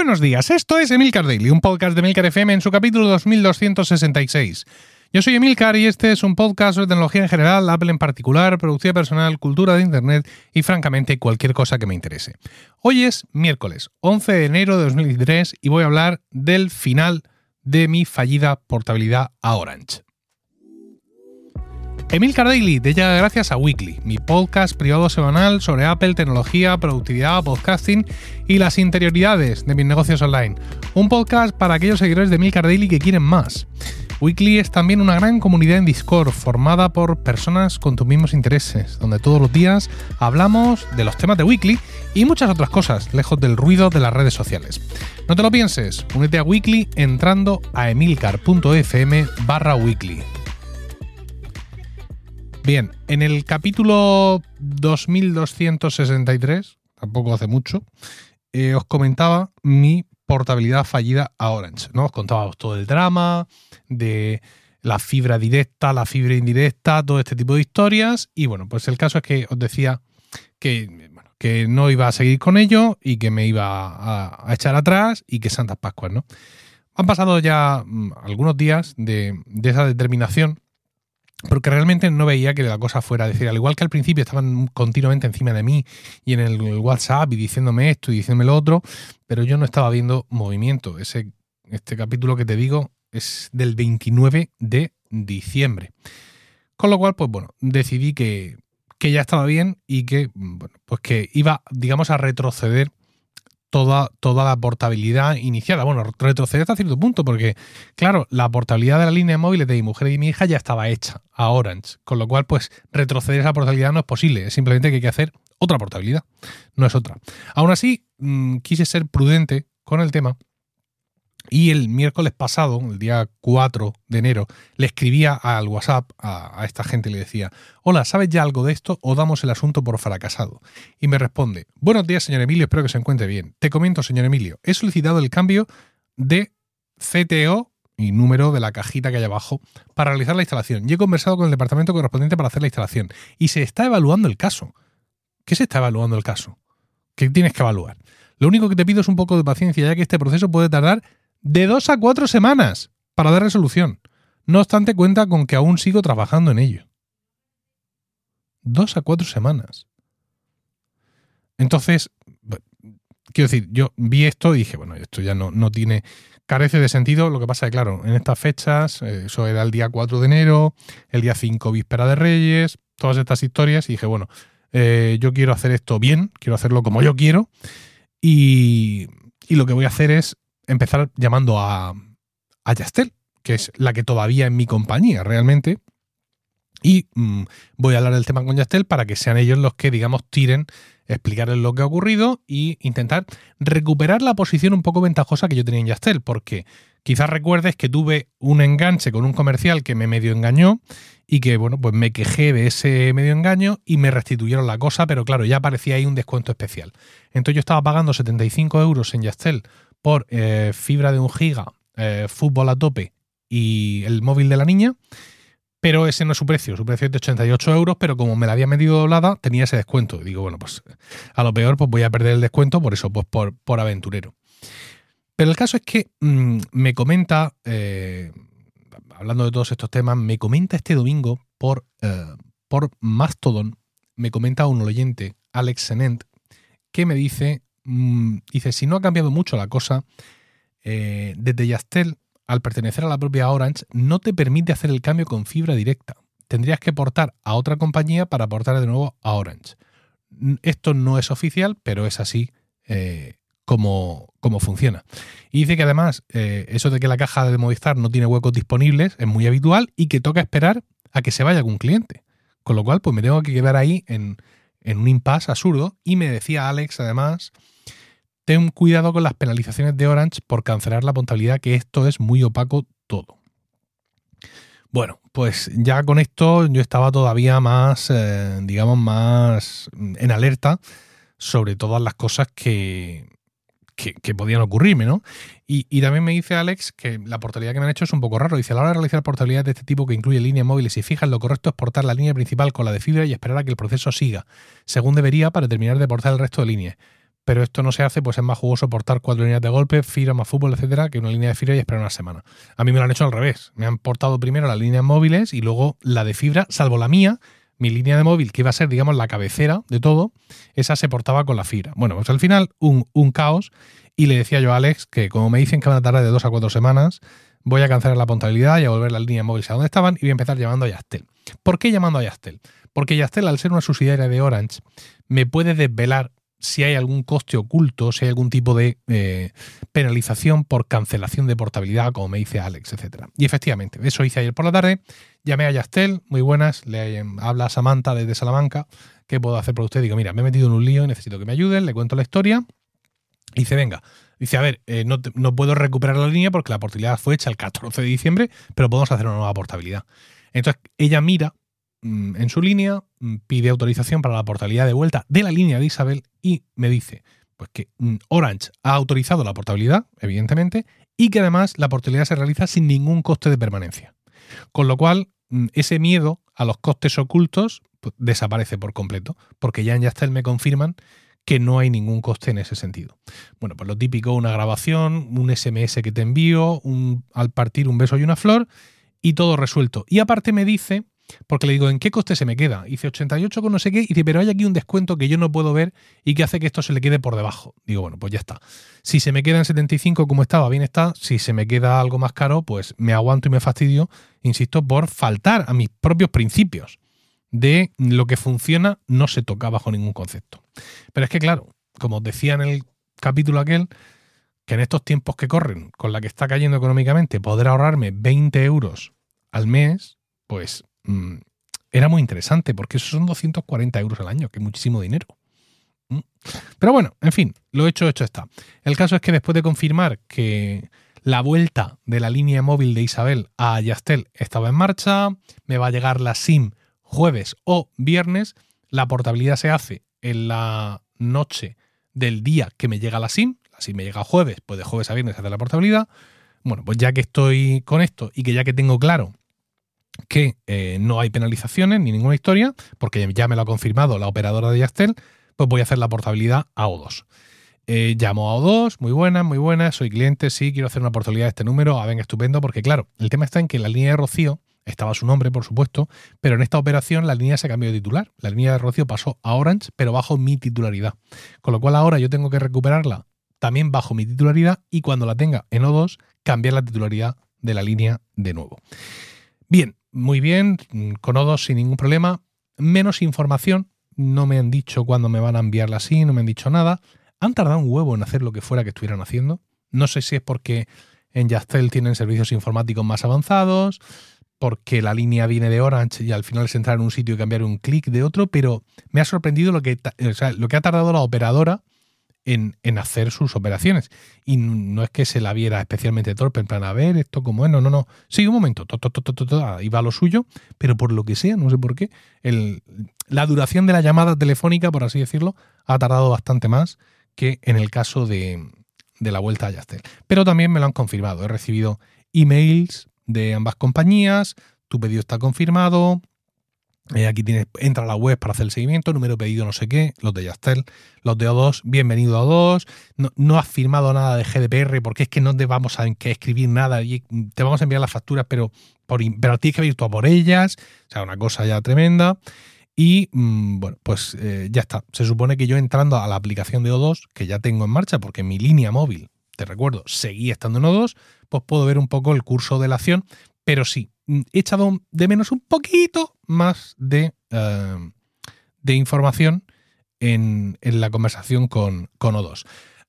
Buenos días, esto es Emilcar Daily, un podcast de Emilcar FM en su capítulo 2266. Yo soy Emilcar y este es un podcast sobre tecnología en general, Apple en particular, producción personal, cultura de Internet y francamente cualquier cosa que me interese. Hoy es miércoles 11 de enero de 2023 y voy a hablar del final de mi fallida portabilidad a Orange. Emil Daily, de ella gracias a Weekly, mi podcast privado semanal sobre Apple, tecnología, productividad, podcasting y las interioridades de mis negocios online. Un podcast para aquellos seguidores de Emil Daily que quieren más. Weekly es también una gran comunidad en Discord formada por personas con tus mismos intereses, donde todos los días hablamos de los temas de Weekly y muchas otras cosas, lejos del ruido de las redes sociales. No te lo pienses, únete a Weekly entrando a emilcar.fm barra weekly. Bien, en el capítulo 2263, tampoco hace mucho, eh, os comentaba mi portabilidad fallida a Orange. ¿no? Os contaba todo el drama de la fibra directa, la fibra indirecta, todo este tipo de historias. Y bueno, pues el caso es que os decía que, que no iba a seguir con ello y que me iba a, echar atrás y que Santas Pascuas, ¿no? Han pasado ya mm, algunos días de esa determinación porque realmente no veía que la cosa fuera. decir, al igual que al principio estaban continuamente encima de mí y en el WhatsApp y diciéndome esto y diciéndome lo otro, pero yo no estaba viendo movimiento. Ese, este capítulo que te digo es del 29 de diciembre. Con lo cual, pues bueno, decidí que, que ya estaba bien y que, bueno, pues que iba, digamos, a retroceder toda, toda la portabilidad iniciada. Bueno, retroceder hasta cierto punto, porque, claro, la portabilidad de la línea de móviles de mi mujer y mi hija ya estaba hecha a Orange, con lo cual, pues, retroceder esa portabilidad no es posible, es simplemente que hay que hacer otra portabilidad, no es otra. Aún así, mm, quise ser prudente con el tema y el miércoles pasado, el día 4 de enero, le escribía al WhatsApp a, esta gente y le decía, hola, ¿sabes ya algo de esto o damos el asunto por fracasado? Y me responde, buenos días, señor Emilio, espero que se encuentre bien. Te comento, señor Emilio, he solicitado el cambio de CTO y número de la cajita que hay abajo para realizar la instalación. Y he conversado con el departamento correspondiente para hacer la instalación. Y se está evaluando el caso. ¿Qué se está evaluando el caso? ¿Qué tienes que evaluar? Lo único que te pido es un poco de paciencia, ya que este proceso puede tardar de dos a cuatro semanas para dar resolución. No obstante, cuenta con que aún sigo trabajando en ello. Dos a cuatro semanas. Entonces, quiero decir, yo vi esto y dije, bueno, esto ya no, no tiene, carece de sentido. Lo que pasa es claro, en estas fechas, eh, eso era el día 4 de enero, el día 5 víspera de Reyes, todas estas historias, y dije, bueno, eh, yo quiero hacer esto bien, quiero hacerlo como yo quiero, y, y lo que voy a hacer es empezar llamando a, a Yastel, que es la que todavía en mi compañía realmente. Y mm, voy a hablar del tema con Yastel para que sean ellos los que, digamos, tiren, explicarles lo que ha ocurrido y intentar recuperar la posición un poco ventajosa que yo tenía en Yastel, porque quizás recuerdes que tuve un enganche con un comercial que me medio engañó y que, bueno, pues me quejé de ese medio engaño y me restituyeron la cosa, pero claro, ya aparecía ahí un descuento especial. Entonces yo estaba pagando 75 euros en Yastel por eh, fibra de un giga, eh, fútbol a tope y el móvil de la niña. Pero ese no es su precio, su precio es de 88 euros, pero como me la había medido doblada, tenía ese descuento. Y digo, bueno, pues a lo peor pues voy a perder el descuento, por eso, pues por, por aventurero. Pero el caso es que mm, me comenta, eh, hablando de todos estos temas, me comenta este domingo por, por Mastodon, me comenta un oyente, Alex Senent, que me dice Mm, dice, si no ha cambiado mucho la cosa, eh, desde Yastel, al pertenecer a la propia Orange, no te permite hacer el cambio con fibra directa. Tendrías que portar a otra compañía para portar de nuevo a Orange. Esto no es oficial, pero es así eh, como, funciona. Y dice que además eh, eso de que la caja de Movistar no tiene huecos disponibles es muy habitual y que toca esperar a que se vaya algún cliente. Con lo cual, pues me tengo que quedar ahí en, en un impasse absurdo. Y me decía Alex, además, ten cuidado con las penalizaciones de Orange por cancelar la portabilidad, que esto es muy opaco todo. Bueno, pues ya con esto yo estaba todavía más, eh, digamos, más en alerta sobre todas las cosas que, que, podían ocurrirme, ¿no? Y, también me dice Alex que la portabilidad que me han hecho es un poco raro. Dice, a la hora de realizar portabilidad de este tipo que incluye líneas móviles y fijas, lo correcto es portar la línea principal con la de fibra y esperar a que el proceso siga, según debería para terminar de portar el resto de líneas pero esto no se hace, pues es más jugoso portar cuatro líneas de golpe, fibra más fútbol, etcétera, que una línea de fibra y esperar una semana. A mí me lo han hecho al revés. Me han portado primero las líneas móviles y luego la de fibra, salvo la mía, mi línea de móvil, que iba a ser, digamos, la cabecera de todo, esa se portaba con la fibra. Bueno, pues al final, un, un caos. Y le decía yo a Alex que, como me dicen que van a tardar de dos a cuatro semanas, voy a cancelar la portabilidad y a volver las líneas móviles a donde estaban y voy a empezar llamando a Yastel. ¿Por qué llamando a Yastel? Porque Yastel, al ser una subsidiaria de Orange, me puede desvelar si hay algún coste oculto, si hay algún tipo de eh, penalización por cancelación de portabilidad, como me dice Alex, etc. Y efectivamente, eso hice ayer por la tarde. Llamé a Yastel, muy buenas, le habla Samantha desde Salamanca, ¿qué puedo hacer por usted? Digo, mira, me he metido en un lío necesito que me ayuden, le cuento la historia. Y dice, venga, dice, a ver, eh, no, no puedo recuperar la línea porque la portabilidad fue hecha el 14 de diciembre, pero podemos hacer una nueva portabilidad. Entonces ella mira en su línea, mm, pide autorización para la portabilidad de vuelta de la línea de Isabel y me dice pues que mm, Orange ha autorizado la portabilidad, evidentemente, y que además la portabilidad se realiza sin ningún coste de permanencia. Con lo cual, ese miedo a los costes ocultos pues, desaparece por completo, porque ya en Yastel me confirman que no hay ningún coste en ese sentido. Bueno, pues lo típico, una grabación, un SMS que te envío, un, al partir un beso y una flor, y todo resuelto. Y aparte me dice porque le digo, ¿en qué coste se me queda? Dice 88 con no sé qué. Y dice, pero hay aquí un descuento que yo no puedo ver y que hace que esto se le quede por debajo. Digo, bueno, pues ya está. Si se me queda en 75 como estaba, bien está. Si se me queda algo más caro, pues me aguanto y me fastidio, insisto, por faltar a mis propios principios de lo que funciona no se toca bajo ningún concepto. Pero es que, claro, como os decía en el capítulo aquel, que en estos tiempos que corren, con la que está cayendo económicamente, poder ahorrarme 20 euros al mes, pues Mm, era muy interesante, porque eso son 240 euros al año, que es muchísimo dinero. Mm. Pero bueno, en fin, lo hecho, hecho está. El caso es que después de confirmar que la vuelta de la línea móvil de Isabel a Yastel estaba en marcha, me va a llegar la SIM jueves o viernes, la portabilidad se hace en la noche del día que me llega la SIM, la SIM me llega jueves, pues de jueves a viernes se hace la portabilidad. Bueno, pues ya que estoy con esto y que ya que tengo claro que eh, no hay penalizaciones ni ninguna historia, porque ya me lo ha confirmado la operadora de Yastel, pues voy a hacer la portabilidad a O2. Eh, llamo a O2, muy buena, muy buena, soy cliente, sí, quiero hacer una portabilidad de este número, a ah, ver, estupendo, porque claro, el tema está en que la línea de Rocío estaba su nombre, por supuesto, pero en esta operación la línea se cambió de titular. La línea de Rocío pasó a Orange, pero bajo mi titularidad. Con lo cual ahora yo tengo que recuperarla también bajo mi titularidad y cuando la tenga en O2, cambiar la titularidad de la línea de nuevo. Bien, muy bien, con O2 sin ningún problema. Menos información, no me han dicho cuándo me van a enviarla así, no me han dicho nada. Han tardado un huevo en hacer lo que fuera que estuvieran haciendo. No sé si es porque en Yastel tienen servicios informáticos más avanzados, porque la línea viene de Orange y al final es entrar en un sitio y cambiar un clic de otro, pero me ha sorprendido lo que, lo que ha tardado la operadora en, hacer sus operaciones. Y no es que se la viera especialmente torpe, en plan, a ver, esto como es, no, no, no. Sí, un momento, ahí va lo suyo, pero por lo que sea, no sé por qué, el, la duración de la llamada telefónica, por así decirlo, ha tardado bastante más que en el caso de, de la vuelta a Yastel. Pero también me lo han confirmado. He recibido emails de ambas compañías, tu pedido está confirmado, eh, aquí tienes, entra a la web para hacer el seguimiento, número pedido no sé qué, los de Yastel, los de O2, bienvenido a O2, no, no has firmado nada de GDPR porque es que no te vamos a escribir nada y te vamos a enviar las facturas, pero, por, pero tienes que ir tú a por ellas, o sea, una cosa ya tremenda. Y mm, bueno, pues eh, ya está. Se supone que yo entrando a la aplicación de O2, que ya tengo en marcha porque mi línea móvil, te recuerdo, seguía estando en O2, pues puedo ver un poco el curso de la acción, pero sí, he echado de menos un poquito más de, eh, de información en, la conversación con, con O2.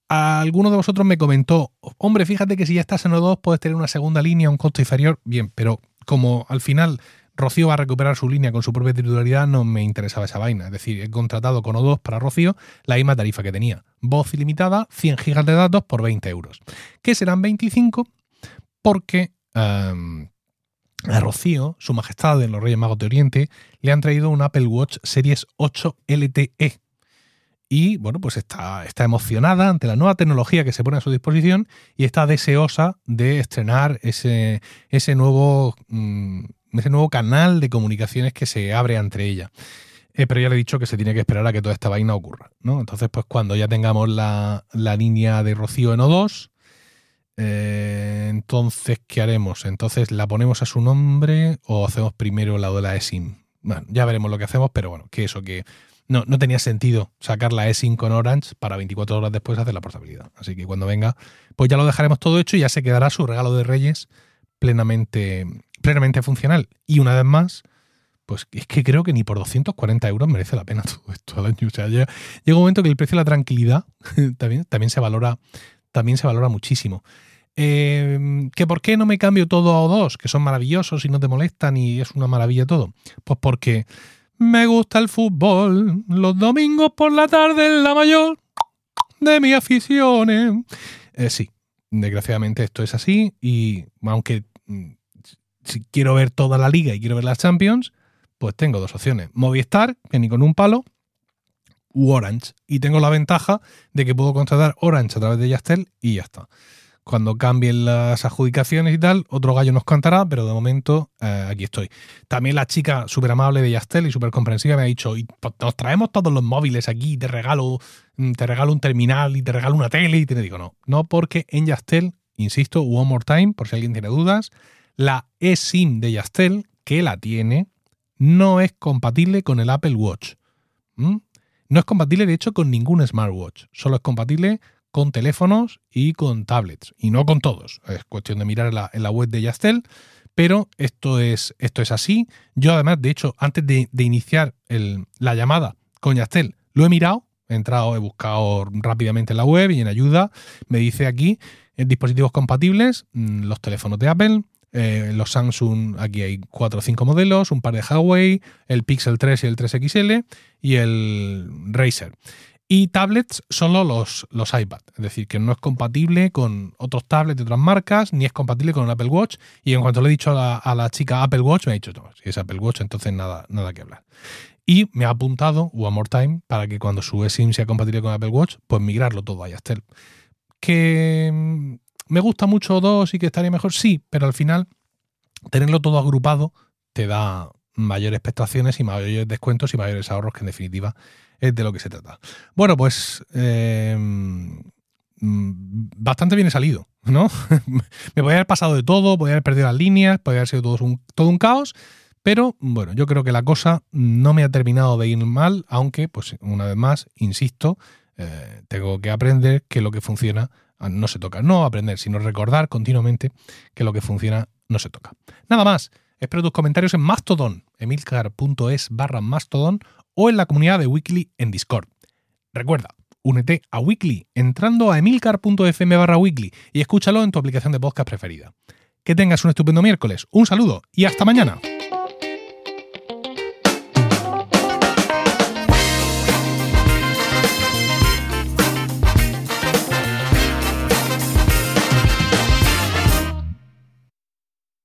Alguno de vosotros me comentó, hombre, fíjate que si ya estás en O2 puedes tener una segunda línea un costo inferior. Bien, pero como al final Rocío va a recuperar su línea con su propia titularidad, no me interesaba esa vaina. Es decir, he contratado con O2 para Rocío la misma tarifa que tenía. Voz ilimitada, 100 gigas de datos por 20 euros. Que serán 25 porque em, a Rocío, su majestad de los Reyes Magos de Oriente, le han traído un Apple Watch Series 8 LTE. Y bueno, pues está, está emocionada ante la nueva tecnología que se pone a su disposición y está deseosa de estrenar ese, ese, nuevo, mm, ese nuevo canal de comunicaciones que se abre entre ella. eh, pero ya le he dicho que se tiene que esperar a que toda esta vaina ocurra, ¿no? Entonces, pues cuando ya tengamos la, la línea de Rocío en O2, eh, entonces, ¿qué haremos? Entonces, ¿la ponemos a su nombre o hacemos primero la de la eSIM? Bueno, ya veremos lo que hacemos, pero bueno, que eso, que no, no tenía sentido sacar la eSIM con Orange para 24 horas después hacer la portabilidad. Así que cuando venga, pues ya lo dejaremos todo hecho y ya se quedará su regalo de Reyes plenamente, plenamente funcional. Y una vez más, pues es que creo que ni por 240 euros merece la pena todo esto al año. O sea, llega, un momento que el precio de la tranquilidad también, también, se valora, también se valora muchísimo. Eh, ¿Que por qué no me cambio todo a O2? Que son maravillosos y no te molestan y es una maravilla todo. Pues porque me gusta el fútbol. Los domingos por la tarde es la mayor de mis aficiones. Eh, sí, desgraciadamente esto es así y aunque mm, si quiero ver toda la liga y quiero ver las Champions, pues tengo dos opciones. Movistar, que ni con un palo, Orange. Y tengo la ventaja de que puedo contratar Orange a través de Yastel y ya está cuando cambien las adjudicaciones y tal, otro gallo nos cantará, pero de momento eh, aquí estoy. También la chica súper amable de Yastel y súper comprensiva me ha dicho, nos traemos todos los móviles aquí, te regalo, mm, te regalo un terminal y te regalo una tele y te digo, no, no porque en Yastel, insisto, one more time, por si alguien tiene dudas, la eSIM de Yastel, que la tiene, no es compatible con el Apple Watch. No es compatible, de hecho, con ningún smartwatch. Solo es compatible con teléfonos y con tablets, y no con todos. Es cuestión de mirar en la, web de Yastel, pero esto es, esto es así. Yo además, de hecho, antes de, iniciar la llamada con Yastel, lo he mirado, he entrado, he buscado rápidamente en la web y en ayuda, me dice aquí en dispositivos compatibles, mm, los teléfonos de Apple, eh, los Samsung, aquí hay 4 o 5 modelos, un par de Huawei, el Pixel 3 y el 3XL y el Razer. Y tablets solo los, los iPad, es decir, que no es compatible con otros tablets de otras marcas, ni es compatible con un Apple Watch. Y en cuanto le he dicho a la, chica Apple Watch, me ha dicho, no, si es Apple Watch, entonces nada, nada que hablar. Y me ha apuntado One More Time para que cuando su eSIM sea compatible con Apple Watch, pues migrarlo todo a Yastel. Que me gusta mucho dos y que estaría mejor, sí, pero al final tenerlo todo agrupado te da mayores prestaciones y mayores descuentos y mayores ahorros que en definitiva es de lo que se trata. Bueno, pues eh, mm, bastante bien he salido, ¿no? Me podría haber pasado de todo, podría haber perdido las líneas, podría haber sido todo un, todo un caos, pero bueno, yo creo que la cosa no me ha terminado de ir mal, aunque, pues una vez más, insisto, eh, tengo que aprender que lo que funciona no se toca. No aprender, sino recordar continuamente que lo que funciona no se toca. Nada más. Espero tus comentarios en Mastodon, emilcar.es barra Mastodon o en la comunidad de Weekly en Discord. Recuerda, únete a Weekly entrando a emilcar.fm barra Weekly y escúchalo en tu aplicación de podcast preferida. Que tengas un estupendo miércoles, un saludo y hasta mañana.